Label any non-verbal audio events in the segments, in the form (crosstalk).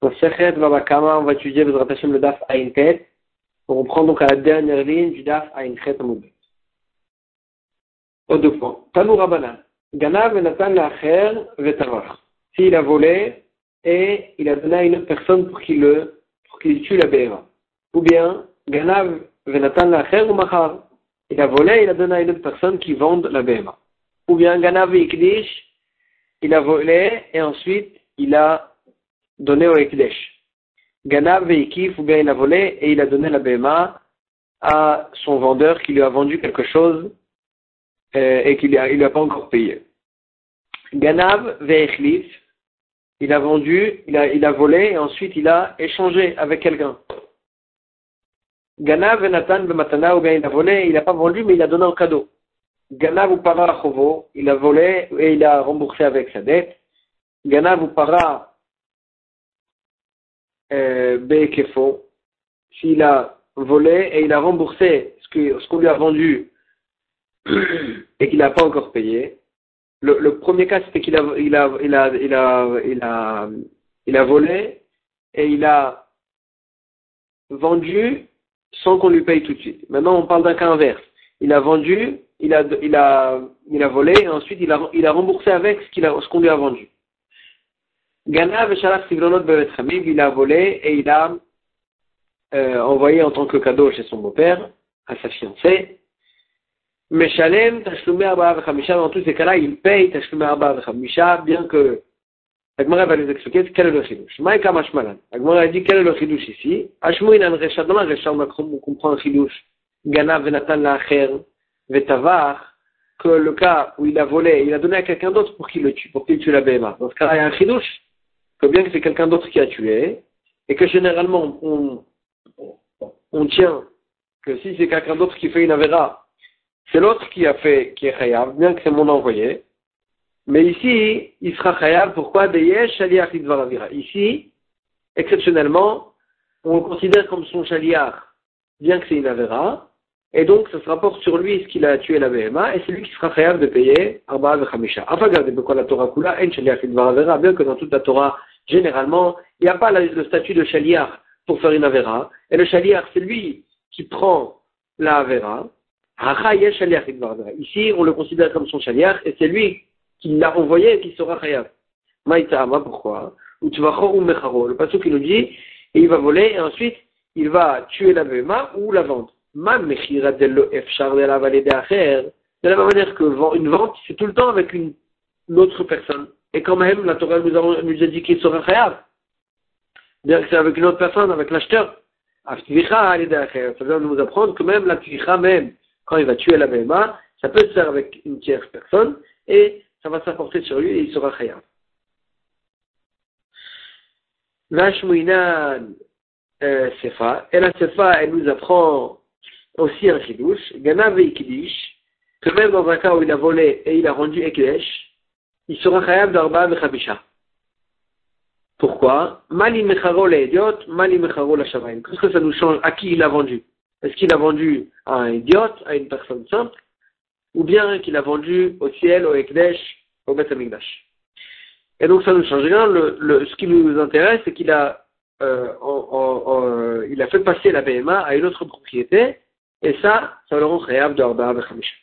Dans Sechet on va étudier le Hashem le Daf Aïnket. On reprend donc à la dernière ligne du Daf Aïnket Amoudbet. Au deux points. Tanou Rabbanan. Ganav Nathan Lacher Vetavach. S'il a volé et il a donné à une autre personne pour qu'il le, pour qu'il tue la béra. Ou bien, Ganav Venatan Lacher ou Machar. Il a volé et il a donné à une autre personne qui vende la béra. Ou bien, Ganav Ikdish. Il a volé et ensuite il a donné au Ekdesh. Ganav Veikif, ou bien il a volé et il a donné la BMA à son vendeur qui lui a vendu quelque chose euh, et qu'il ne lui a pas encore payé. Ganav Veichlif, il a vendu, il a, il a volé et ensuite il a échangé avec quelqu'un. Ganav Nathan Bematana, ou bien il a volé, et il n'a pas vendu mais il a donné un cadeau. Ganav ou Para il a volé et il a remboursé avec sa dette. Ganav ou Para euh, Bekefo, s'il a volé et il a remboursé ce qu'on ce lui a vendu (clears throat) et qu'il n'a pas encore payé. Le, premier cas, c'était qu'il a, il a, il a, il a, il a, il a volé et il a vendu sans qu'on lui paye tout de suite. Maintenant, on parle d'un cas inverse. Il a vendu, il a, il a, il a volé et ensuite il a, il a remboursé avec ce qu'on lui a vendu. Ganav il a volé et il a euh, envoyé en tant que cadeau chez son beau-père, à sa fiancée. Meshalem, Tashlume Arba dans tous ces cas-là, il paye Tashlume Arba bien que Agmara va les expliquer quel est le chidouche. Maïka Mashmalan. Agmara a dit quel est le chidouche ici? Ashmouin an Recha, dans la Recha, on comprend le chidouche. Ganav Venatan Lacher, Vetavar, que le cas où il a volé, il a donné à quelqu'un d'autre pour qu'il le tue, pour qu'il tue la BMA. Dans ce cas-là, il y a un chidouche que bien que c'est quelqu'un d'autre qui a tué, et que généralement on, on tient que si c'est quelqu'un d'autre qui fait une avéra, c'est l'autre qui a fait, qui est khayab, bien que c'est mon envoyé. Mais ici, il sera khayab, pourquoi? Ici, exceptionnellement, on le considère comme son shaliar, bien que c'est une avéra, et donc ça se rapporte sur lui ce qu'il a tué la BMA, et c'est lui qui sera khayab de payer Arba Vechamisha. Enfin, regardez pourquoi la Torah kula, en bien que dans toute la Torah, généralement, il n'y a pas le statut de chaliar pour faire une avera. Et le chaliar, c'est lui qui prend la avera. Ici, on le considère comme son chaliar et c'est lui qui l'a envoyé et qui sera chayav. Maïtama, pourquoi? Le passage qui nous dit, et il va voler et ensuite il va tuer la bema ou la vendre. De la même manière que une vente, c'est tout le temps avec une autre personne. Et quand même, la Torah nous a, nous a dit qu'il sera chayav. Bien que c'est avec une autre personne, avec l'acheteur. Ça vient nous apprendre que même la tvicha même, quand il va tuer la BMA, ça peut se faire avec une tierce personne, et ça va s'apporter sur lui et il sera chayav. Vashmouinan euh, Sefa. Et la Sefa, elle nous apprend aussi un chidouche, Ganav et que même dans un cas où il a volé et il a rendu Ekdesh, il sera khayab d'arba v'chabisha. Pourquoi? Mali mecharo idiot, mali mecharo la Qu'est-ce que ça nous change? À qui il a vendu? Est-ce qu'il a vendu à un idiote, à une personne simple? Ou bien qu'il a vendu au ciel, au Ekdesh, au Beth Et donc ça ne change rien. Ce qui nous intéresse, c'est qu'il a, euh, il a fait passer la BMA à une autre propriété, et ça, ça le rend khayab d'arba v'chabisha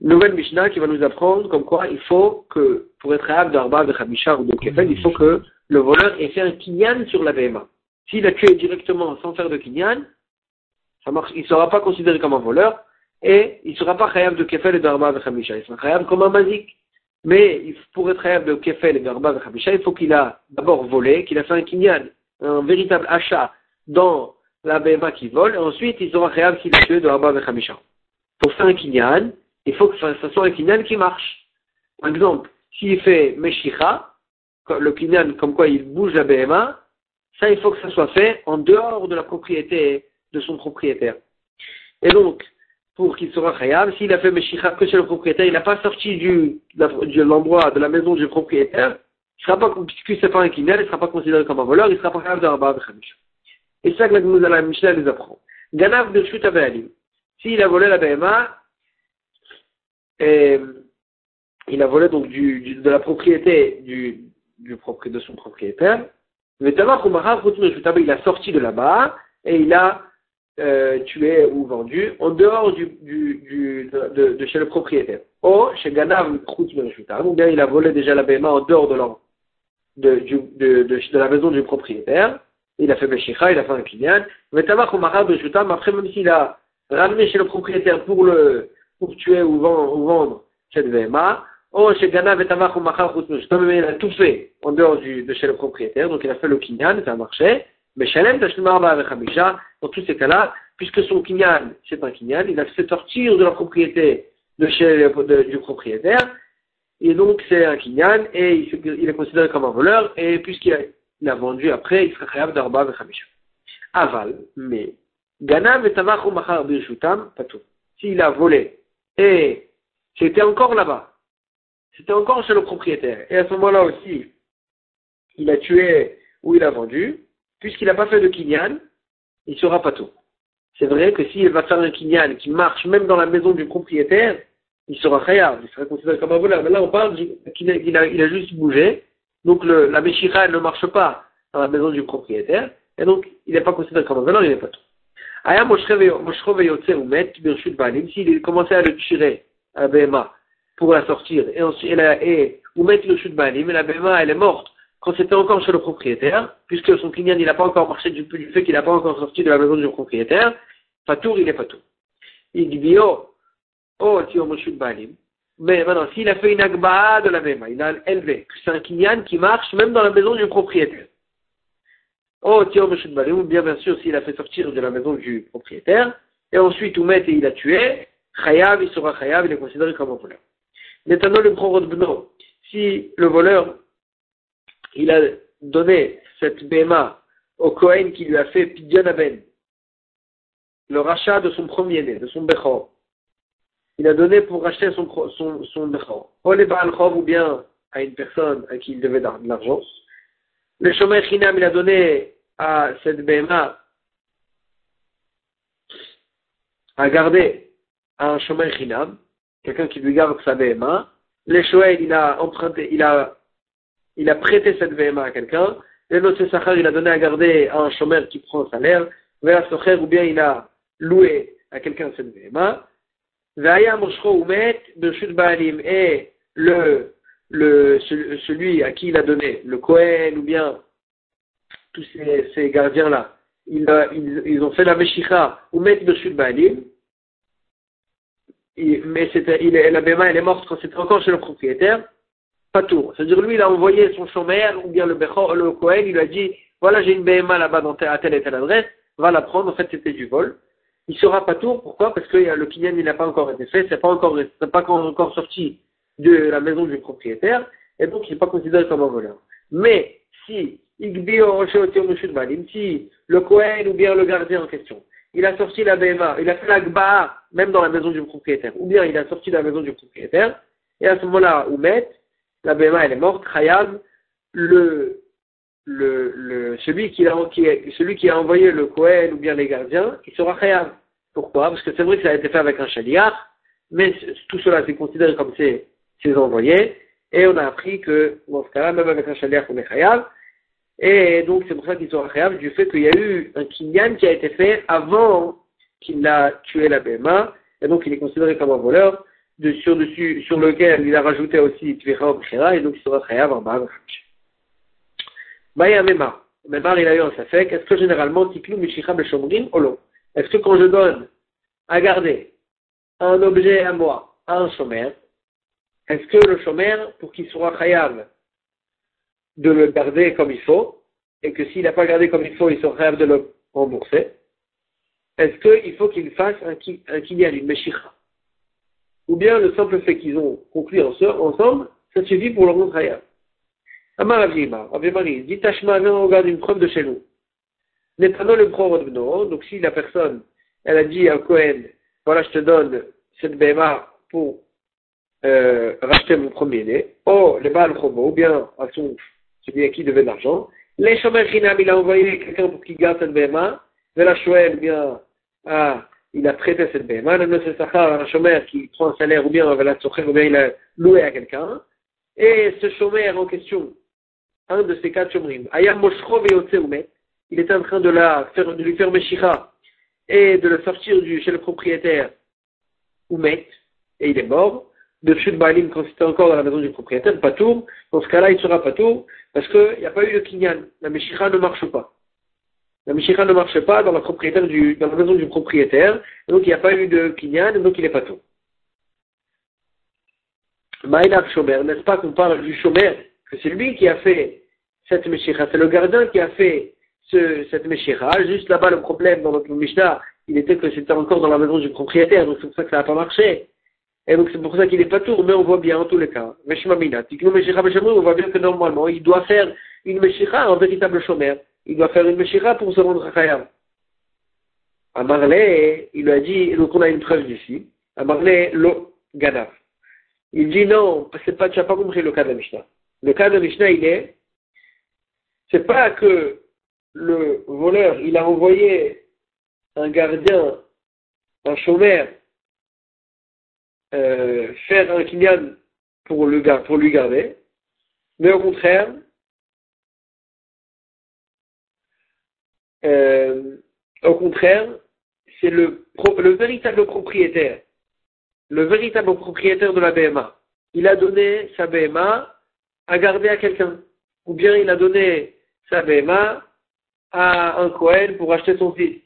nouvelle Mishnah qui va nous apprendre comme quoi il faut que, pour être d'Arba, de Khamisha ou de Kefel, il faut que le voleur ait fait un kinyan sur la BMA. S'il a tué directement sans faire de kinyan, ça marche, il ne sera pas considéré comme un voleur et il ne sera pas khayab de Kefel et d'Arba de Khamisha. Il sera khayab comme un mazik. Mais pour être khayab de Kefel et d'Arba de Khamisha, il faut qu'il a d'abord volé, qu'il a fait un kinyan, un véritable achat dans la BMA qui vole, et ensuite il sera khayab s'il a tué de Arba de Khamisha. Pour faire un kinyan, il faut que ça, soit un kinyan qui marche. Par exemple, s'il fait Meshicha, le kinyan comme quoi il bouge la BMA, ça il faut que ça soit fait en dehors de la propriété de son propriétaire. Et donc, pour qu'il soit khayab, s'il a fait Meshicha que chez le propriétaire, il n'a pas sorti du, de l'endroit, de la maison du propriétaire, il sera pas, un kinyan, il ne sera pas considéré comme un voleur, il ne sera pas khayab de Rabba Et ça que la Mishnah nous apprend. Ganav de S'il a volé la BMA, et il a volé donc de la propriété de son propriétaire, il a sorti de là-bas et il a euh, tué ou vendu en dehors de, chez le propriétaire. Ou chez Ganav ou bien il a volé déjà la BMA en dehors de, de, de, la maison du propriétaire. Il a fait Meshicha, il a fait un Kinyan. Après, même s'il a ramené chez le propriétaire pour le pour tuer ou vendre, ou vendre cette BMA, ou chez Ganav il a tout fait en dehors du, de chez le propriétaire, donc il a fait le Kinyan, un marché. Mais Shalem dans tous ces cas-là, puisque son kinyan, c'est un kinyan, il a fait sortir de la propriété de chez, du propriétaire, et donc c'est un kinyan, et il, est considéré comme un voleur, et puisqu'il a, vendu après, il sera d'arba. Aval, mais, Ganav et tavachu machar birshutam, pas tout. S'il a volé, et c'était encore là-bas, c'était encore chez le propriétaire, et à ce moment-là aussi, il a tué ou il a vendu, puisqu'il n'a pas fait de kinyan, il sera pas tout. C'est vrai que s'il va faire un kinyan qui marche même dans la maison du propriétaire, il sera khayab, il sera considéré comme un voleur. Mais là, on parle qu'il a, il a, juste bougé, donc le, la Meshira ne marche pas dans la maison du propriétaire, et donc il n'est pas considéré comme un voleur, il n'est pas tout. Aya ou met, s'il commençait à le tirer à la BMA pour la sortir, et ensuite, et, ou mettre le chute balim, et la BMA elle est morte quand c'était encore chez le propriétaire, puisque son client n'a pas encore marché du, fait qu'il n'a pas encore sorti de la maison du propriétaire, Fatour, il est Fatour. Il dit, oh, oh, balim. Mais maintenant, s'il a fait une agba de la même, il a élevé, c'est un kinyan qui marche même dans la maison du propriétaire. Oh, tio balim, ou bien bien sûr, s'il a fait sortir de la maison du propriétaire, et ensuite, met et il a tué, chayav, il sera chayav, il est considéré comme un voleur. Maintenant, le bno, si le voleur il a donné cette béma au Kohen qui lui a fait Pidyon le rachat de son premier-né, de son Bechor. Il a donné pour racheter son, son, son Bechor. ou bien à une personne à qui il devait de l'argent. Le Shomer Chinam, il a donné à cette béma à garder à un Shomer Chinam, quelqu'un qui lui garde sa béma. Le Shoel, il a emprunté, il a il a prêté cette VMA à quelqu'un, et l'autre Sachar, il a donné à garder à un chômeur qui prend un salaire, ou bien il a loué à quelqu'un cette VMA, et le, le, celui à qui il a donné, le Kohen ou bien tous ces, gardiens-là, ils, ils, ont fait la Meshicha ou mettre Bershut Baalim, mais il, la BMA elle est morte quand c'était encore chez le propriétaire, pas tout. C'est-à-dire, lui, il a envoyé son chômeur, ou bien le, Bechor, le Kohen, il lui a dit, voilà, j'ai une BMA là-bas à telle et telle adresse, va la prendre, en fait, c'était du vol. Il sera pas tout, pourquoi? Parce que le Kinyan, n'a pas encore été fait, c'est pas encore, pas encore sorti de la maison du propriétaire, et donc il n'est pas considéré comme un voleur. Mais, si, si le Kohen ou bien le gardien en question, il a sorti la BMA, il a fait la même dans la maison du propriétaire, ou bien il a sorti de la maison du propriétaire, et à ce moment-là, Oumet, la BMA elle est morte, Khayab, le, celui, qui a, envoyé le Kohen ou bien les gardiens, il sera Khayab. Pourquoi? Parce que c'est vrai que ça a été fait avec un chaliar, mais tout cela c'est considéré comme ses, envoyés, et on a appris que dans ce cas-là, même avec un chaliar, on est Khayab, et donc c'est pour ça qu'il sera Khayab du fait qu'il y a eu un kinyan qui a été fait avant qu'il a tué la BMA, et donc il est considéré comme un voleur, sur, lequel il a rajouté aussi Bchira, et donc il sera Chayav en Baal Baya Memar. Memar, il a eu un safek. Est-ce que généralement, Tiklou Mishicha non Est-ce que quand je donne à garder un objet à moi, à un chômeur, est-ce que le chômeur, pour qu'il soit Chayav, de le garder comme il faut, et que s'il n'a pas gardé comme il faut, il sera Chayav de le rembourser, est-ce qu'il faut qu'il fasse un, un kinyan, une Meshicha? Ou bien le simple fait qu'ils ont conclu ensemble, ça suffit pour le rendre khayab. Amar Avima, Avimari, dit Tashma, viens, on regarde une preuve de chez nous. Netano le bno, donc si la personne, elle a dit à Cohen, voilà, je te donne cette BMA pour euh, racheter mon premier-né, oh, le Baal Chobo, ou bien à son, celui à qui devait de l'argent, les Shomer Chinam, il a envoyé quelqu'un pour qu'il garde cette BMA, de la Shoel, bien à il a prêté cette BMA, le Sachar, un chômeur qui prend un salaire ou bien, ou bien il a loué à quelqu'un, et ce chômeur en question, un de ces quatre Shomrim. Ayam Moshro il était en train de, la faire, de lui faire Meshicha et de le sortir du, chez le propriétaire Umet, et il est mort. De Shud Baalim, quand c'était encore dans la maison du propriétaire, Patour, dans ce cas-là, il sera Patour, parce qu'il n'y a pas eu de Kinyan. La Meshicha ne marche pas. La Meshicha ne marche pas dans la, maison du propriétaire, donc il n'y a pas eu de Kinyan, donc il est Patour. Maïlach Shomer, n'est-ce pas qu'on parle du Shomer, que c'est lui qui a fait cette Meshicha, c'est le gardien qui a fait ce, cette Meshicha. Juste là-bas, le problème dans notre Mishnah, il était que c'était encore dans la maison du propriétaire, donc c'est pour ça que ça n'a pas marché. Et donc c'est pour ça qu'il n'est pas tour, mais on voit bien en tous les cas. On voit bien que normalement, il doit faire une Meshicha en véritable Shomer. Il doit faire une Meshicha pour se rendre à Khayam. À Marley, il lui a dit, donc on a une preuve d'ici. À Marley, lo Ganav. Il dit non, c'est pas, tu n'as pas compris le cas de Mishnah. Le cas de Mishnah, il est, c'est pas que le voleur, il a envoyé un gardien, un chômeur, faire un kinyan pour, lui garder, mais au contraire, euh, au contraire, c'est le véritable propriétaire, le véritable propriétaire de la BMA. Il a donné sa BMA à garder à quelqu'un. Ou bien il a donné sa BMA à un Cohen pour acheter son fils.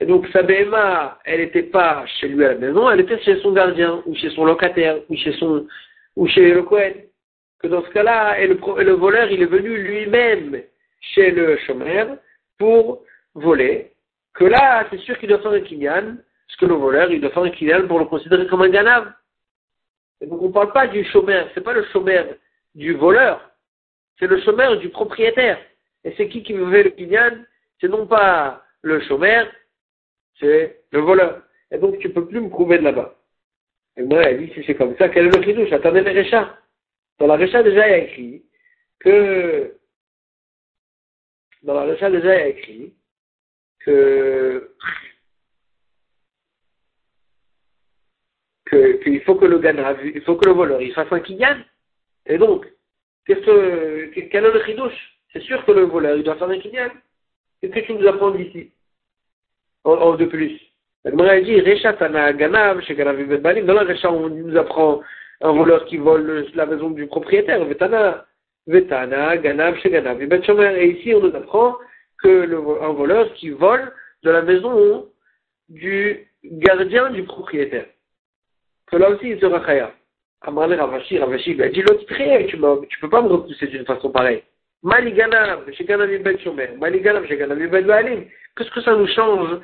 Et donc sa BMA, elle n'était pas chez lui à la maison, elle était chez son gardien, ou chez son locataire, ou chez son, ou chez le Cohen. Que dans ce cas-là, le, voleur, il est venu lui-même chez le chômeur pour voler. Que là, c'est sûr qu'il doit faire un kinyan, parce que le voleur, il doit faire un kinyan pour le considérer comme un ganav. Et donc on ne parle pas du chômeur, c'est pas le chômeur du voleur, c'est le chômeur du propriétaire. Et c'est qui qui veut le kinyan C'est non pas le chômeur, c'est le voleur. Et donc tu ne peux plus me prouver de là-bas. Et moi, elle dit, si c'est comme ça, quel est le chidouche Attendez les réchats. Dans la récha déjà, il y a écrit que, dans la récha déjà, il y a écrit que, qu'il faut que le il faut que le voleur, il fasse un kinyan. Et donc, qu'est-ce que, quel est le chidouche c'est sûr que le voleur, il doit faire un kinyan. Qu'est-ce que tu nous apprends d'ici? En, de plus La dit, Rechatana Ganav, chez Ganav Balim. Dans la Recha, on nous apprend un voleur qui vole la maison du propriétaire. Vetana, Vetana, Ganav, chez Ganav Et ici, on nous apprend que un voleur qui vole de la maison du gardien du propriétaire. Que là aussi, il sera khaya. Amarle Ravashi, Ravashi lui a dit, l'autre, tu ne peux pas me repousser d'une façon pareille. Qu'est-ce que ça nous change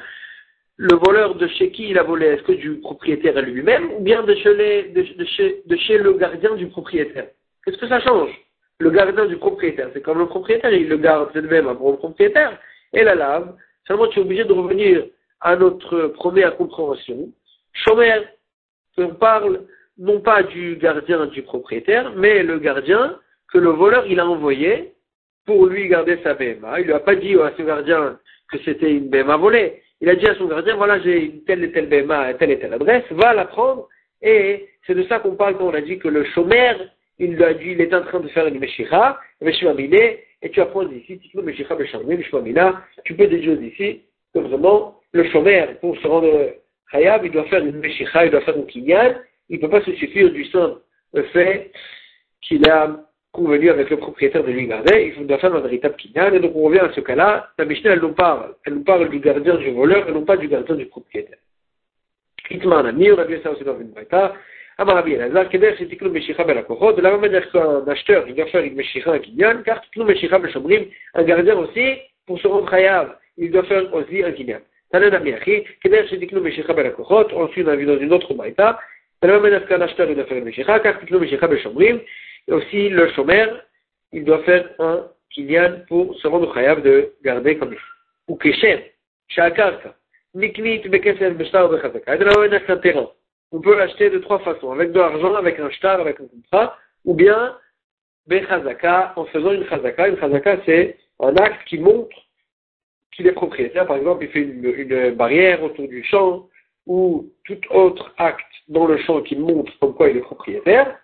le voleur de chez qui il a volé Est-ce que du propriétaire lui-même ou bien de chez, le gardien du propriétaire? Qu'est-ce que ça change? Le gardien du propriétaire, c'est comme le propriétaire, il le garde, c'est le même pour le propriétaire, et la lave. Seulement, tu es obligé de revenir à notre première compréhension. Chomer, on parle non pas du gardien du propriétaire, mais le gardien que le voleur il a envoyé pour lui garder sa BMA. Il lui a pas dit à son gardien que c'était une BMA volée. Il a dit à son gardien, voilà, j'ai une telle et telle BMA à telle et telle adresse, va la prendre. Et c'est de ça qu'on parle quand on a dit que le chômeur, il lui a dit, il est en train de faire une Meshicha, et tu apprends d'ici, tu peux déduire d'ici que vraiment, le chômeur, pour se rendre Hayab, il doit faire une Meshicha, il doit faire une Kinyan, il ne peut pas se suffire du simple fait qu'il a convenu avec le propriétaire de lui garder, il doit faire un véritable kinyan, et donc on revient à ce cas-là, la Mishnah, elle nous parle, elle nous parle du gardien du voleur, et non pas du gardien du propriétaire. Hitman Ami, on a vu ça aussi dans une baïta, Amar Rabbi Elazar, Keder Shetiklu Meshicha Belakochot, de la même manière qu'un acheteur, il doit faire une Meshicha, un kinyan, car Tiklu Meshicha Beshomrim, un gardien aussi, pour se rendre chayav, il doit faire aussi un kinyan. Tanen Amiachi, Keder Shetiklu Meshicha Belakochot, ensuite on a vu dans une autre baïta, de la même manière qu'un acheteur, il doit faire une Meshicha, car Tiklu Meshicha Beshomrim, et aussi, le chômeur, il doit faire un kinyan pour se rendre chayav de garder comme il faut. Ou kesher, shakarka, bekesef beshtar bechazaka. C'est un terrain. On peut l'acheter de trois façons. Avec de l'argent, avec un shtar, avec un contrat, ou bien bechazaka, en faisant une chazaka. Une chazaka, c'est un acte qui montre qu'il est propriétaire. Par exemple, il fait une, une, barrière autour du champ, ou tout autre acte dans le champ qui montre comme quoi il est propriétaire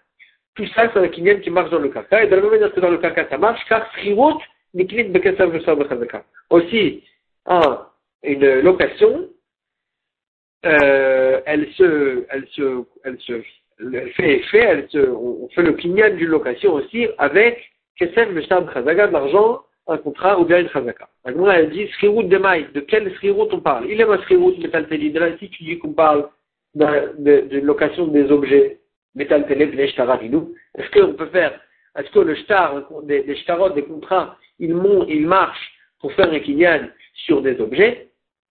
tout ça, c'est un kinyan qui marche dans le caca. Et de la même manière que dans le caca, ça marche, car srirut niklit bechazaka. Aussi, une location, euh, elle se, elle se, elle se, fait effet, elle se, on fait le kinyan d'une location aussi avec kesef bechazaka, chazaka, de l'argent, un contrat ou bien une chazaka. Alors, elle dit srirut de maï, de quel srirut on parle? Il est ma srirut metalteli. De là, si tu dis qu'on parle d'une location des objets, est-ce qu'on peut faire, est-ce que le shtar, des, des shtarot, des contrats, ils, ils marchent pour faire un kinyan sur des objets?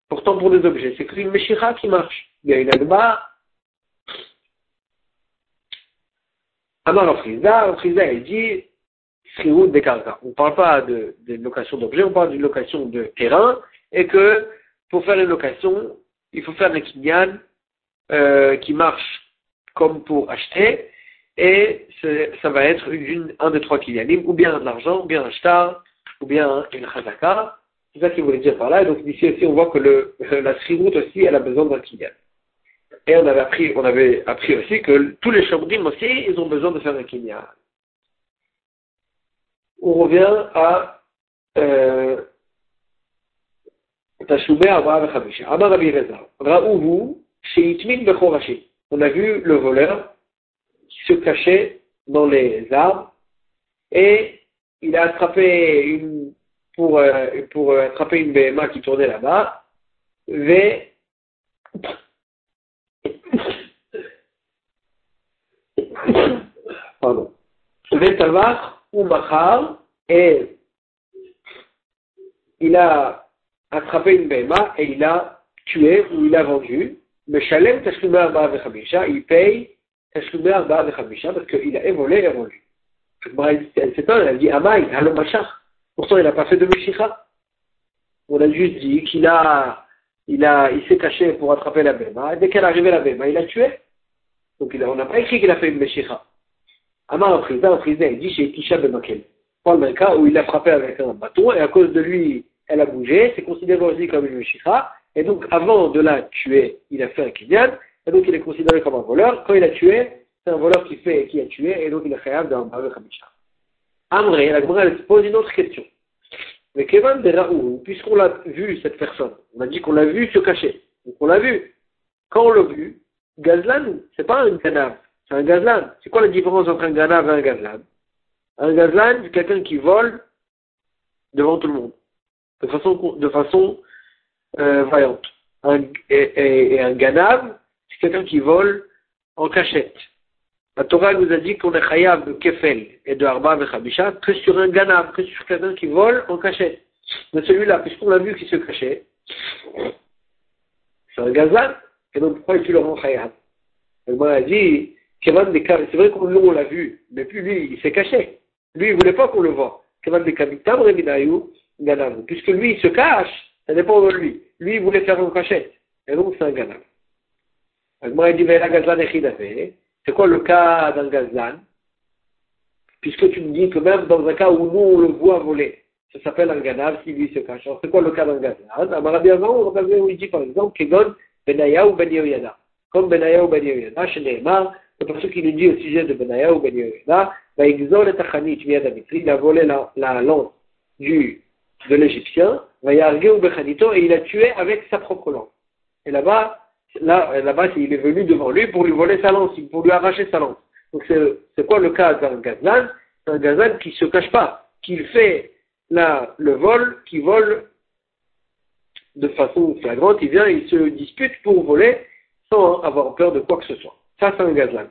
Pourtant, pour des objets, c'est une meshira qui marche. Il y a une agba. Alors, Friza, Friza, il dit. On ne parle pas de, de location d'objets, on parle d'une location de terrain, et que, pour faire une location, il faut faire un kinyan euh, qui marche comme pour acheter, et ça va être un des trois kinyanim, ou bien de l'argent, ou bien un shtar, ou bien une chazaka. C'est ça qu'il voulait dire par là. Et donc ici aussi, on voit que le, (laughs) la sriroute aussi, elle a besoin d'un kinyan. Et on avait appris, aussi que tous les chambrim aussi, ils ont besoin de faire un kinyan. On revient à euh, Tashumé Abraham Chamisha. Amar Rabbi Reza. Ra'uhu, Sheitmin Bechorashi on a vu le voleur se cachait dans les arbres et il a attrapé une, pour, euh, pour attraper une BMA qui tournait là-bas, V, pardon, ou Machar, et il a attrapé une BMA et il a tué ou il a vendu Meshalem Tashlumé Arba Vechamisha, il paye Tashlumé Arba Vechamisha parce qu'il a évolué et vendu. Elle s'étonne, elle dit Amaï, Halomachach. Pourtant, il n'a pas fait de Meshicha. On a juste dit qu'il a, il a, il s'est caché pour attraper la Bema, dès qu'elle arrivée la Bema, il a tué. Donc il a, on n'a pas écrit qu'il a fait une Meshicha. Amar a pris a pris il dit chez Tisha Bemakel. Prends le cas où il a frappé avec un bâton, et à cause de lui, elle a bougé, c'est considéré aussi comme une Meshicha, et donc, avant de la tuer, il a fait un kinyan, et donc il est considéré comme un voleur. Quand il a tué, c'est un voleur qui fait qui a tué, et donc il est khayab d'un Baruch. Amré, la Gemara se pose une autre question. Mais Kevan de Raoult, puisqu'on l'a vu, cette personne, on a dit qu'on l'a vu se cacher. Donc on l'a vu. Quand on l'a vu, Gazlan, c'est pas un ganav, c'est un gazlan. C'est quoi la différence entre un ganav et un gazlan? Un gazlan, c'est quelqu'un qui vole devant tout le monde. De façon, de façon euh. Un, et, un ganav, c'est quelqu'un qui vole en cachette. La Torah nous a dit qu'on est chayav de kefel et de arba et que sur un ganav, que sur quelqu'un qui vole en cachette. Mais celui-là, puisqu'on l'a vu qui se cachait, c'est un gazan, et donc pourquoi tu le rends chayav Elle m'a dit, c'est vrai qu'on on l'a vu, mais puis lui, il s'est caché. Lui, il voulait pas qu'on le voit. Puisque lui, il se cache, ça dépend de lui. Lui, voulait faire une cachette. Et donc, c'est un gazan. Moi, il dit, la gazan est C'est quoi le cas d'un gazan? Puisque tu me dis que même dans un cas où nous, on le voit voler, ça s'appelle un ganav si lui se cache. C'est quoi le cas d'un gazan? Amarabi avant, on dit par exemple, Kegon, Benaya ou Ben Yoyada. Comme Benaya ou Ben Yoyada, chez Neymar, c'est pour ce qu'il nous dit au sujet de Benaya ou Ben Yoyada, il a volé la, la lance du, de l'Égyptien, et il a tué avec sa propre lance. Et là-bas, là, là-bas, il est venu devant lui pour lui voler sa lance, pour lui arracher sa lance. Donc c'est quoi le cas d'un gazlan C'est un gazlan qui ne se cache pas, qui fait le vol, qui vole de façon flagrante, il vient, il se dispute pour voler sans avoir peur de quoi que ce soit. Ça, c'est un gazlan.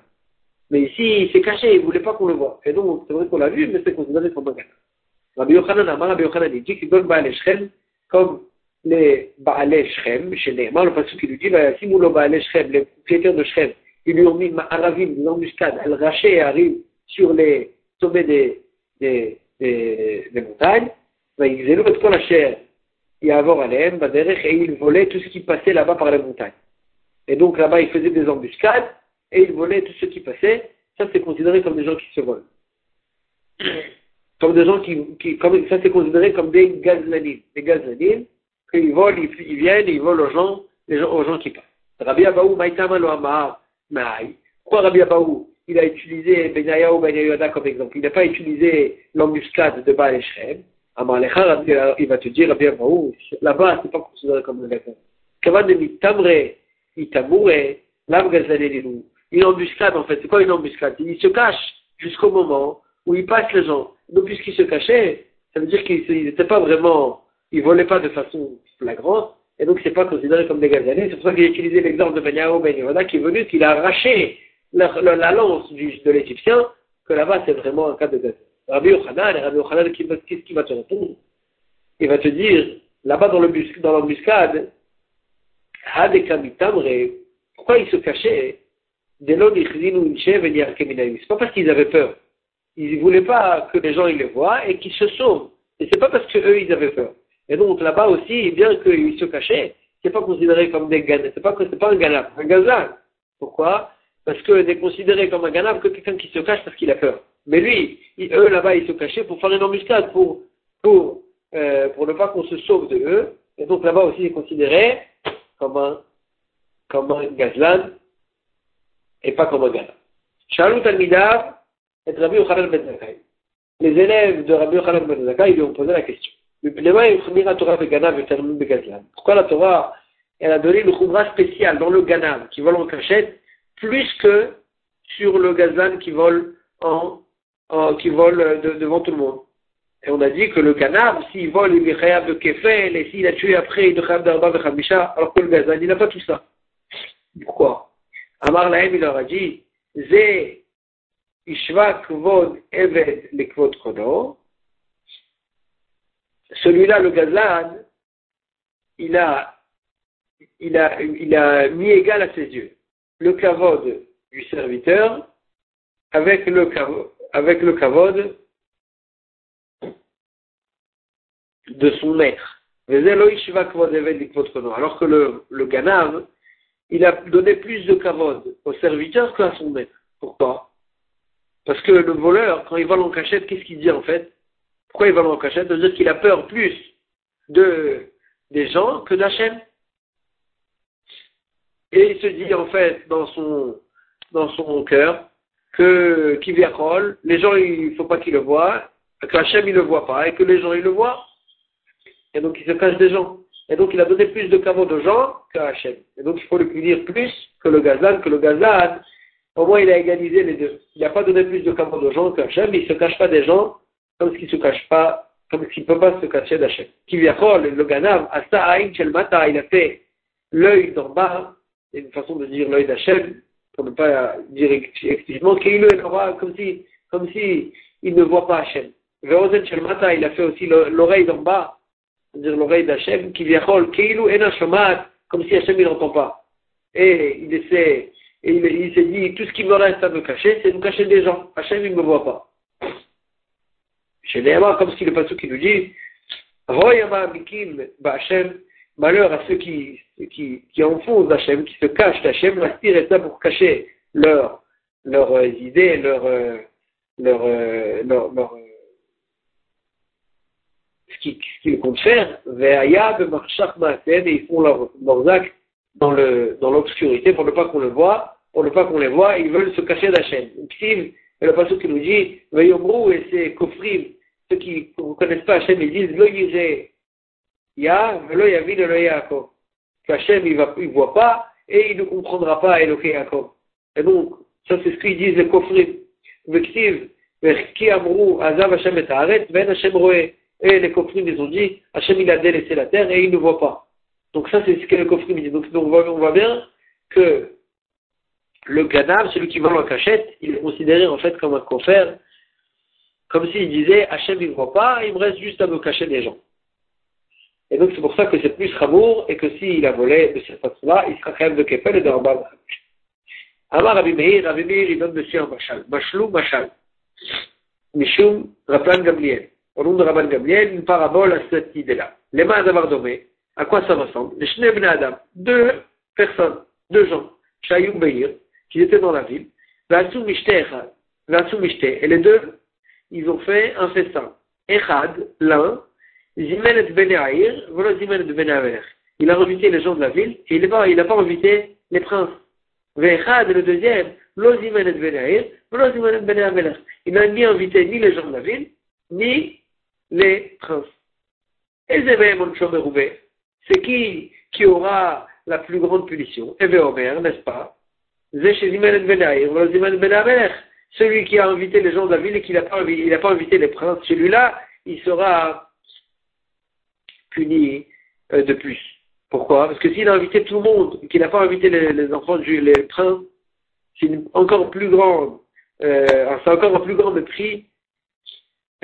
Mais ici, il s'est caché, il ne voulait pas qu'on le voit. Et donc, c'est vrai qu'on l'a vu, mais c'est considéré comme un gazlan. Rabbi Yochanan, Amar Rabbi il dit comme chez dit, ont embuscades, sur les sommets des, des, des, des montagnes, tout ce qui passait là-bas par les montagnes. Et donc là-bas, ils faisaient des embuscades, et ils volaient tout ce qui passait. Ça, c'est considéré comme des gens qui se volent comme des gens qui, qui comme, ça c'est considéré comme des gazlanines. Des gazlanines, qu'ils volent, ils, ils, viennent, ils volent aux gens, les gens, aux gens qui passent. Rabbi Abaou, Maïtama lo. Pourquoi Rabbi Abaou, il a utilisé Benaya ou Benayada comme exemple? Il n'a pas utilisé l'embuscade de Baal Shem. il va te dire, là-bas, c'est pas considéré comme un gâteau. Kavan mitamre, itamure, lam gazalelilu. Une embuscade, en fait, c'est quoi une embuscade? Il se cache jusqu'au moment où il passe les gens. Donc, puisqu'il se cachait, ça veut dire qu'il n'était pas vraiment, il volait pas de façon flagrante, et donc c'est pas considéré comme des gazalés. C'est pour ça qu'il a utilisé l'exemple de Benyao Ben qui est venu, qu'il a arraché la, la, lance du, de l'Égyptien, que là-bas c'est vraiment un cas de gazelle. Rabbi Yochanan, Rabbi Yochanan, qu'est-ce qu'il va te répondre? Il va te dire, là-bas dans l'embuscade, pourquoi ils se cachaient? C'est pas parce qu'ils avaient peur. Ils ne voulaient pas que les gens ils les voient et qu'ils se sauvent. Et c'est pas parce qu'eux ils avaient peur. Et donc là-bas aussi, bien qu'ils se cachaient, c'est pas considéré comme des ganabs. C'est pas, pas un ganab, un gazan. Pourquoi? Parce que c'est considéré comme un ganab que quelqu'un qui se cache parce qu'il a peur. Mais lui, eux là-bas, ils se cachaient pour faire une embuscade, pour, pour, euh, pour ne pas qu'on se sauve de eux. Et donc là-bas aussi, c'est considéré comme un, comme un gazlan et pas comme un ganab. Shalom Talmidav et Rabbi Yochanan Ben Zakai. Les élèves de Rabbi Yochanan Ben Zakai lui ont posé la question. Pourquoi la Torah elle a donné le khumra spécial dans le ganav qui vole en cachette plus que sur le gazan qui vole vole devant tout le monde. Et on a dit que le ganav, s'il vole, il est de kefel, et s'il a tué après, il est d'arba khamisha, alors que le gazan, il n'a pas tout ça. Pourquoi? Amar Lahem, il leur a dit, Zé Ishva Kvod Eved le Kvod Kono. Celui-là, le Gazlan, il a, mis égal à ses yeux le Kavod du serviteur avec le Kavod, kavod de son maître. Alors que le, le Ganav, il a donné plus de Kavod au serviteur qu'à son maître. Pourquoi? Parce que le voleur, quand il vole en cachette, qu'est-ce qu'il dit en fait? Pourquoi il vole en cachette? Veut dire qu'il a peur plus de, des gens que d'Hachem. Et il se dit en fait dans son, dans son cœur que qui rôle, les gens il ne faut pas qu'ils le voient, que Hachem il le voit pas et que les gens ils le voient. Et donc il se cache des gens. Et donc il a donné plus de cadeaux de gens qu'à Hachem. Et donc il faut le punir plus que le gazan, que le gazan, au moins, il a égalisé les deux. Il n'a pas donné plus de cadeaux de gens qu'Hachem, mais il ne se cache pas des gens comme s'il ne se cache pas, comme ne peut pas se cacher d'Hachem. Kiviachol, le Ganav, il a fait l'œil d'en bas, c'est une façon de dire l'œil d'Hachem, pour ne pas dire exclusivement, comme si, comme si il ne voit pas Hachem. Veozen Mata, il a fait aussi l'oreille d'en bas, c'est-à-dire l'oreille d'Hachem, Kiviachol, Keilu Ena comme si Hachem il n'entend pas. Et il essaie et il, s'est dit, tout ce qui me reste à me cacher, c'est de me cacher des gens. Hachem, il ne me voit pas. Chez Néhama, comme ce qu'il est pas qui nous dit, Hachem, malheur à ceux qui, qui, qui enfoncent Hachem, qui se cachent d'Hachem, l'aspire est là pour cacher leurs leurs idées, leur, leur, leur, ce qu'ils comptent faire, et ils font leurs actes dans le dans l'obscurité pour ne pas qu'on le voit, pour ne pas qu'on les voit, ils veulent se cacher d'Hachem. Et le passage qui nous dit, Vayomrou et c'est Kofrim, ceux qui ne connaissent pas Hachem, ils disent, Lo yiré, ya, velo yavid lo Yaakov. Qu'Hachem, il ne voit pas, et il ne comprendra pas Eloké Yaakov. Et donc, ça c'est ce qu'ils disent les Kofrim. Vektiv, Verki Amrou, Azav Hachem et Haaret, Ben Hachem Roé. Et les Kofrim, ils ont dit, Hachem, il a délaissé la terre et il ne voit pas. Donc ça, c'est ce que les Kofrim disent. Donc, donc on voit bien que le ganav, celui qui vole en cachette, il est considéré en fait comme un confère, comme s'il disait Hachem il ne voit pas, il me reste juste à me cacher des gens. Et donc c'est pour ça que c'est plus Ramour et que s'il a volé de cette façon-là, il sera quand même de Kepel et de Rambam. Amar Rabbi Meir, Rabbi Meir, il donne monsieur un machal. Machlou machal. Mishum Rabban Gamliel. Au nom de Rabban Gamliel, une parabole à cette idée-là. Les mains d'avoir. À quoi ça ressemble? Les Adam. Deux personnes, deux gens. Shayum Beir qui étaient dans la ville. Et les deux, ils ont fait un festin. Echad, l'un, Zimenet Ben voilà Zimenet Ben Il a invité les gens de la ville et il n'a pas, pas invité les princes. Vechad, le deuxième, Il n'a ni invité ni les gens de la ville, ni les princes. Et c'est qui qui aura la plus grande punition? Et Omer, n'est-ce pas? Celui qui a invité les gens de la ville et qui n'a pas, invité les princes, celui-là, il sera puni euh, de plus. Pourquoi? Parce que s'il a invité tout le monde et qu'il n'a pas invité les, enfants, les princes, c'est encore plus grande, euh, c'est encore un plus grand prix,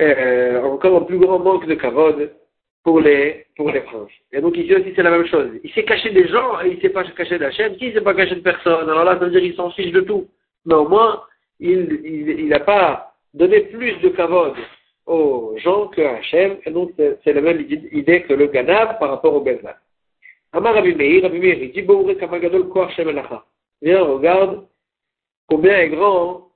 euh, encore un plus grand manque de kavod pour les, pour les princes. Et donc ici aussi c'est la même chose. Il s'est caché des gens et il s'est pas caché d'Hachem. Qui s'est pas caché de personne? Alors là, ça veut dire qu'il s'en fiche de tout. Mais au moins, il n'a pas donné plus de kavod aux gens que Hachem. Et donc c'est la même idée que le Ganav par rapport au Bezal. Amar Rabbi Meir, il dit, regarde combien est grand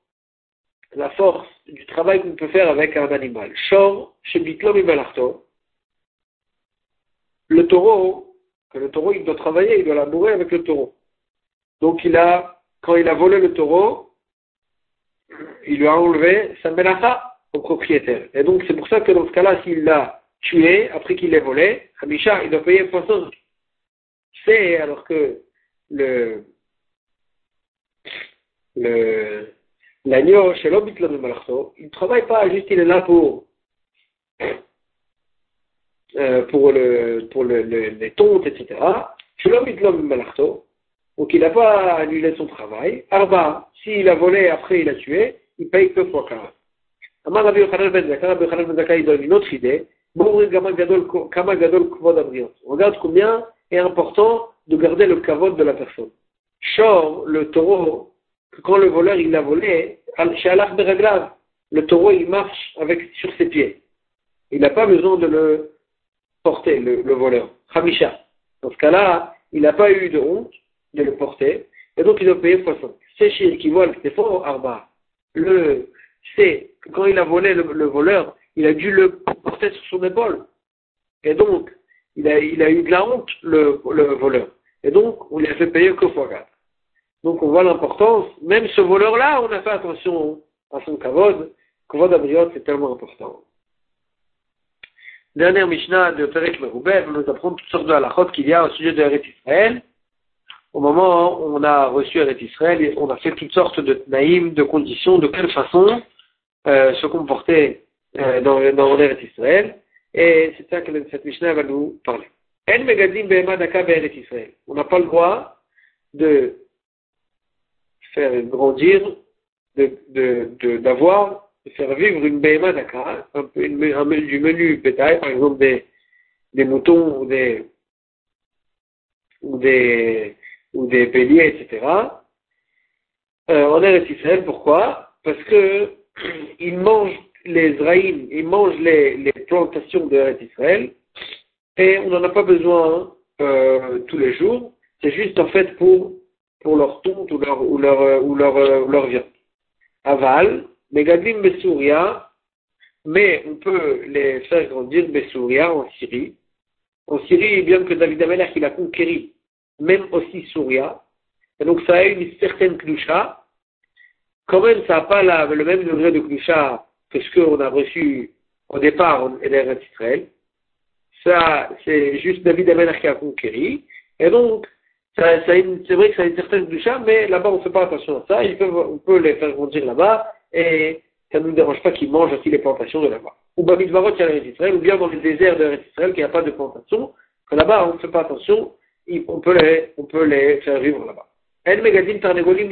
la force du travail qu'on peut faire avec un animal. Shor, Shebitlom Imalarto, le taureau, que le taureau il doit travailler, il doit labourer avec le taureau. Donc il a, quand il a volé le taureau, il lui a enlevé sa melacha au propriétaire. Et donc c'est pour ça que dans ce cas-là, s'il l'a tué, après qu'il l'ait volé, Hamisha, il doit payer poisson. C'est alors que le, le, l'agneau, chez Malachto, il ne travaille pas, juste il est là pour, euh, pour, le, pour le, les tontes, etc. Donc il n'a pas annulé son travail. Arba, s'il a volé, après il a tué, il paye que fois quart. Amar Rabbi Yochanan ben Rabbi Yochanan ben il donne une autre idée. Regarde combien est important de garder le kavod de la personne. Shor, le taureau, quand le voleur il l'a volé, le taureau il marche avec, sur ses pieds. Il n'a pas besoin de le porter, le, voleur. Hamisha. Dans ce cas-là, il n'a pas eu de honte de le porter, et donc il doit payer 60. C'est qui vole, c'est fort, Arba. Le, c'est quand il a volé le, voleur, il a dû le porter sur son épaule. Et donc, il a, a eu de la honte, le, le voleur. Et donc, on lui a fait payer que fois 4. Donc on voit l'importance, même ce voleur-là, on a fait attention à son kavod. Kavod Abriot, c'est tellement important. Dernière Mishnah de Perek Merouber, on nous apprend toutes sortes de halachot qu'il y a au sujet de Eretz Israël. Au moment où on a reçu Eretz Israël, on a fait toutes sortes de naïms, de conditions, de quelle façon euh, se comporter euh, dans, dans Eretz Israël. Et c'est ça que cette Mishnah va nous parler. En Megadim Israël. On n'a pas le droit de faire grandir, d'avoir, de, de, faire vivre une BMA Dakar, un un, du menu bétail, par exemple des, des moutons ou des, ou des, ou des béliers, etc. Euh, en Eretz Israël, pourquoi? Parce que (clears throat) ils mangent les Israéliens, ils mangent les, les plantations de Israël, et on n'en a pas besoin euh, tous les jours. C'est juste en fait pour pour leur tonte ou leur, ou leur, euh, ou leur, euh, leur viande. Aval, Megadim Besouria, mais on peut les faire grandir Besouria en Syrie. En Syrie, bien que David Amelach il a conquéri, même aussi Souria, et donc ça a une certaine Klusha, quand même ça n'a pas la, le même degré de Klusha que ce qu'on a reçu au départ en Israël. Ça, c'est juste David Amelach qui a conquéri, et donc c'est vrai que ça a une certaine doucha, mais là-bas on ne fait pas attention à ça. Ils peuvent, on peut les faire grandir là-bas et ça ne nous dérange pas qu'ils mangent aussi les plantations de là-bas. Ou Bamidvarot, il y a Israël, ou bien dans le désert de Israël, qu'il n'y a pas de plantation, là-bas on ne fait pas attention, on peut les, on peut les faire vivre là-bas. El Megadim Tarnegolim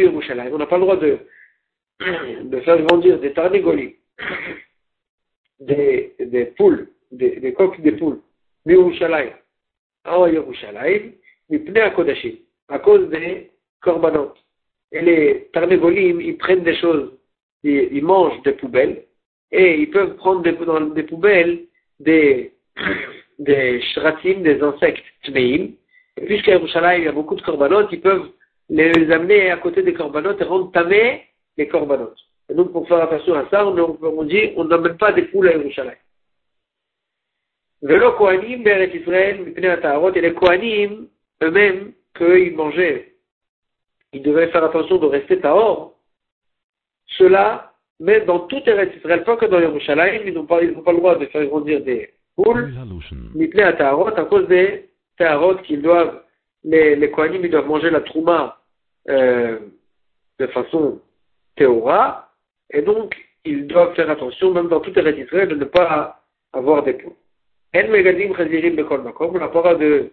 On n'a pas le droit de, (clears throat) de faire grandir des Tarnegolim, (clears throat) des, des poules, des, des coques des poules, Yerushalayim, en Yerushalayim, à cause des korbanot. Et les tarnégolim, ils prennent des choses, ils, mangent des poubelles, et ils peuvent prendre des, dans des poubelles des, (coughs) des des insectes tmeim. Et puisqu'à Yerushalayim, il y a beaucoup de korbanot, ils peuvent les amener à côté des korbanot et rendre les korbanot. Et donc, pour faire attention à ça, on, on dit, on n'amène pas des poules à Yerushalayim. Velo Kohanim, Beret Israël, et les Kohanim, eux-mêmes qu'ils mangeaient. Ils devaient faire attention de rester tahor, cela, mais dans tout Eretz Israël, pas que dans Yerushalayim, ils n'ont pas, ils n'ont pas le droit de faire grandir des poules, ni à Taharot, à cause des Taharot qu'ils doivent, les, les Kohanim, ils doivent manger la Trouma euh, de façon théora, et donc ils doivent faire attention, même dans tout Eretz Israël, de ne pas avoir des poules. En Megadim Chazirim Bekol Makom, on n'a pas de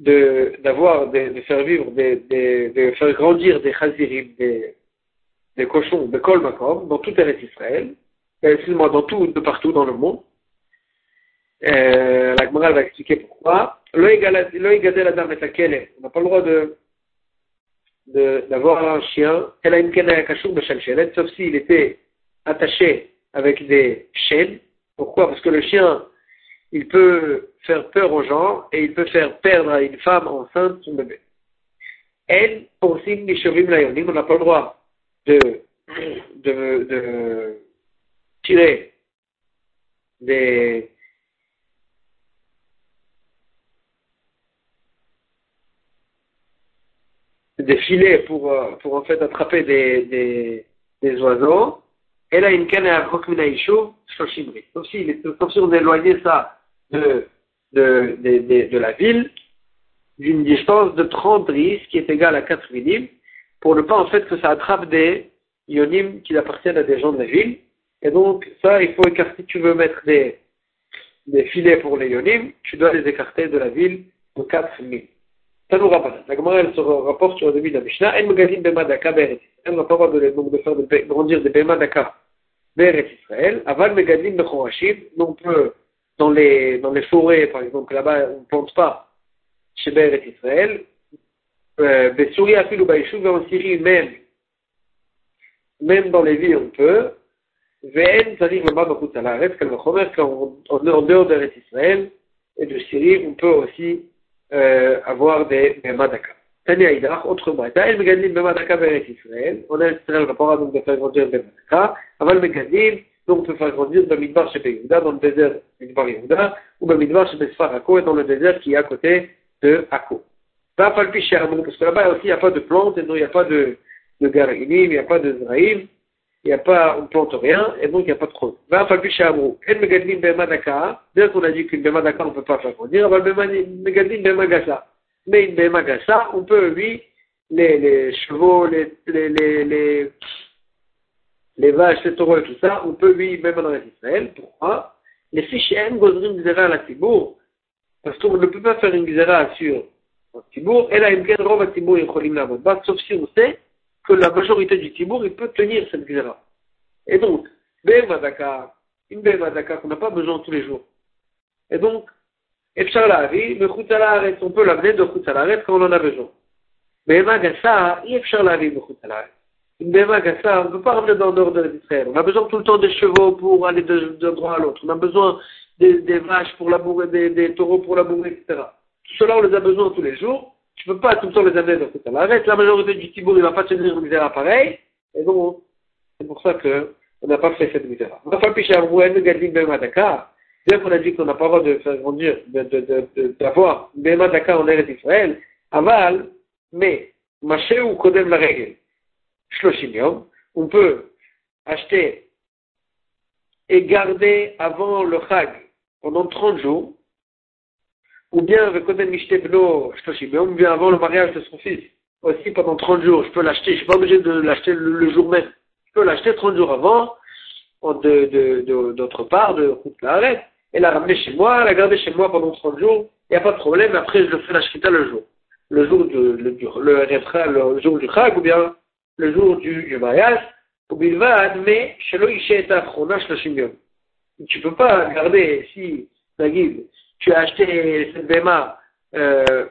de d'avoir de, de, faire vivre des, de, de faire grandir des chazirim des, des cochons de kol dans tout Eretz Israël euh, excuse-moi dans tout de partout dans le monde. Euh, la Gemara va expliquer pourquoi. On n'a pas le droit de d'avoir un chien. Elle a une sauf s'il était attaché avec des chaînes. Pourquoi? Parce que le chien il peut faire peur aux gens et il peut faire perdre à une femme enceinte son bébé. Elle, on n'a pas le droit de, de, tirer des, des filets pour, euh, pour en fait attraper des, des, des oiseaux. Elle a une canne à. Sauf si, sauf si on éloignait ça de, de, de, de la ville d'une distance de 30 ris, qui est égale à 4 minim, pour ne pas en fait que ça attrape des ionim qui appartiennent à des gens de la ville. Et donc, ça, il faut écarter, si tu veux mettre des, filets pour les ionim, tu dois les écarter de la ville de 4 milles. Ça nous rapporte. La Gemara, elle se rapporte sur le début de la Mishnah. En magazine Bemadaka Beret Elle n'a pas le droit de, donc, de faire de, grandir des Bemadaka Beret Israël. Aval magazine Bechorashim, on peut dans les, dans les forêts, par exemple, là-bas, on ne plante pas chez Beret Israël. Euh, en Syrie, même, même dans les villes, on peut. Vn, c'est-à-dire là-bas, en dehors d'Eretz Israël et de Syrie, on peut aussi euh, avoir des, des madaka. Tani Aïdach, autre breta, el megadim bemadaka Beret Israël. On a Israël, on n'a pas donc de faire grandir des madaka. Aval megadim, donc, on peut faire grandir dans Midbar chez Yehuda, dans le désert Midbar Yehuda, ou dans Midbar chez Besfar Ako, et dans le désert qui est à côté de Ako. Pas Falpi parce que là-bas aussi, il n'y a pas de plantes, et donc il n'y a pas de, de garinim, il n'y a pas de zraïm, il n'y a pas, on plante rien, et donc il n'y a pas de creux. Va Falpi chez Amrou. En Megadlim Bemadaka, bien qu'on a dit qu'une Bemadaka, on ne peut pas faire grandir, Megadlim Bemagasa. Mais une Bemagasa, on peut, lui, les, les chevaux, les, les, les, les les vaches, les taureaux et tout ça, on peut lui, même en Israël. Pourquoi? Les fichiens gozrim zera la tibour, parce qu'on ne peut pas faire une zera sur tibour, et là, à tibour, il cholim la bonne sauf si on sait que la majorité du tibour, il peut tenir cette zera. Et donc, Be'emadaka, une qu'on n'a pas besoin tous les jours. Et donc, le on peut l'amener de Khoutalaret quand on en a besoin. Be'emagasa, Efchar Lavi, le Khoutalaret une on ne peut pas ramener dans l'ordre d'Israël. On a besoin tout le temps des chevaux pour aller d'un endroit à l'autre. On a besoin des, vaches pour labourer, des taureaux pour labourer, etc. Cela, on les a besoin tous les jours. Tu ne peux pas tout le temps les amener dans cette arrête. La majorité du Tibour, il ne va pas tenir une misère pareil. Et donc, c'est pour ça que on n'a pas fait cette misère. On n'a pas piché à Gadim, Bema, Dakar. Bien qu'on a dit qu'on n'a pas le droit de faire grandir, d'avoir Bema, Dakar en Eretz Israël, aval, mais, marché ou Kodem la règle on peut acheter et garder avant le Chag pendant 30 jours, ou bien ou bien avant le mariage de son fils, aussi pendant 30 jours, je peux l'acheter, je ne suis pas obligé de l'acheter le, jour même. Je peux l'acheter 30 jours avant, d'autre de, de, part, de la et la ramener chez moi, la garder chez moi pendant 30 jours, il n'y a pas de problème, après je le fais la le jour. Le jour du, le, le, le jour du Chag, ou bien le jour du, du mariage, bilvad, mais chez Tu peux pas garder, si, Nagib, tu as acheté cette béma euh,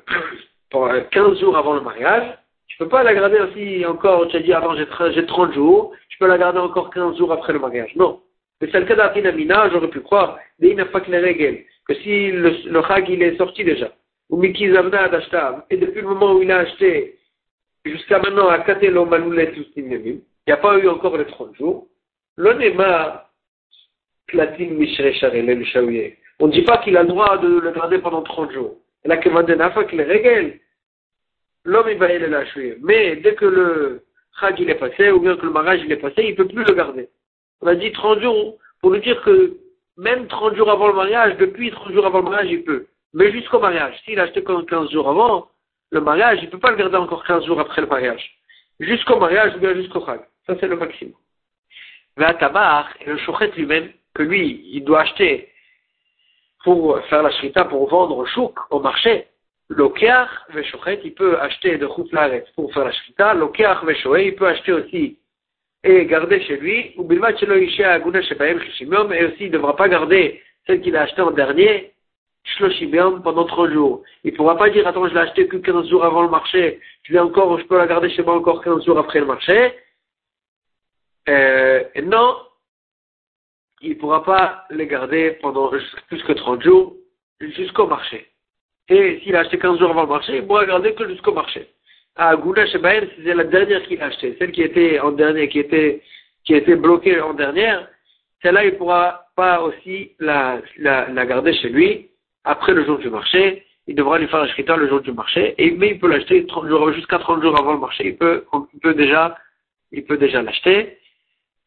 pour 15 jours avant le mariage, tu peux pas la garder aussi encore, tu as dit avant j'ai 30 jours, tu peux la garder encore 15 jours après le mariage. Non. Mais c'est le cas d'Atinamina, j'aurais pu croire, des les règles, que si le, le il est sorti déjà, ou Miki Zavna et depuis le moment où il a acheté jusqu'à maintenant, à Katelo Maloulet il n'y a pas eu encore les 30 jours. L'onema, Platin Mishre Charel On ne dit pas qu'il a le droit de le garder pendant 30 jours. La. L'homme, il va aller la Mais dès que le Chag il est passé, ou bien que le mariage il est passé, il peut plus le garder. On a dit 30 jours pour lui dire que même 30 jours avant le mariage, depuis 30 jours avant le mariage, il peut. Mais jusqu'au mariage. S'il a acheté 15 jours avant le mariage, il ne peut pas le garder encore 15 jours après le mariage. Jusqu'au mariage ou bien jusqu'au Chag. Ça, c'est le maximum. à tabar, le chochet lui-même, que lui, il doit acheter pour faire la shrita, pour vendre au chouk, au marché, Lokeach veshochet, il peut acheter de chouflaret pour faire la shrita. Lokeach veshoé, il peut acheter aussi et garder chez lui. Ou bilvat aguna et aussi il ne devra pas garder celle qu'il a acheté en dernier, pendant 30 jours. Il ne pourra pas dire, attends, je l'ai acheté que 15 jours avant le marché, je l'ai encore, je peux la garder chez moi encore 15 jours après le marché. Euh, non, il ne pourra pas les garder pendant plus que 30 jours jusqu'au marché. Et s'il a acheté 15 jours avant le marché, il pourra garder que jusqu'au marché. À Gouna Shebaen, c'est la dernière qu'il a achetée, celle qui était en dernier, qui était, qui était bloquée en dernière, celle-là, il ne pourra pas aussi la, la, garder chez lui après le jour du marché. Il devra lui faire la shrita le jour du marché, mais il peut l'acheter jusqu'à 30 jours avant le marché. Il peut, déjà, il peut déjà l'acheter.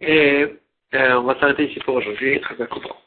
Et euh, on va s'arrêter ici pour aujourd'hui. Très bien content.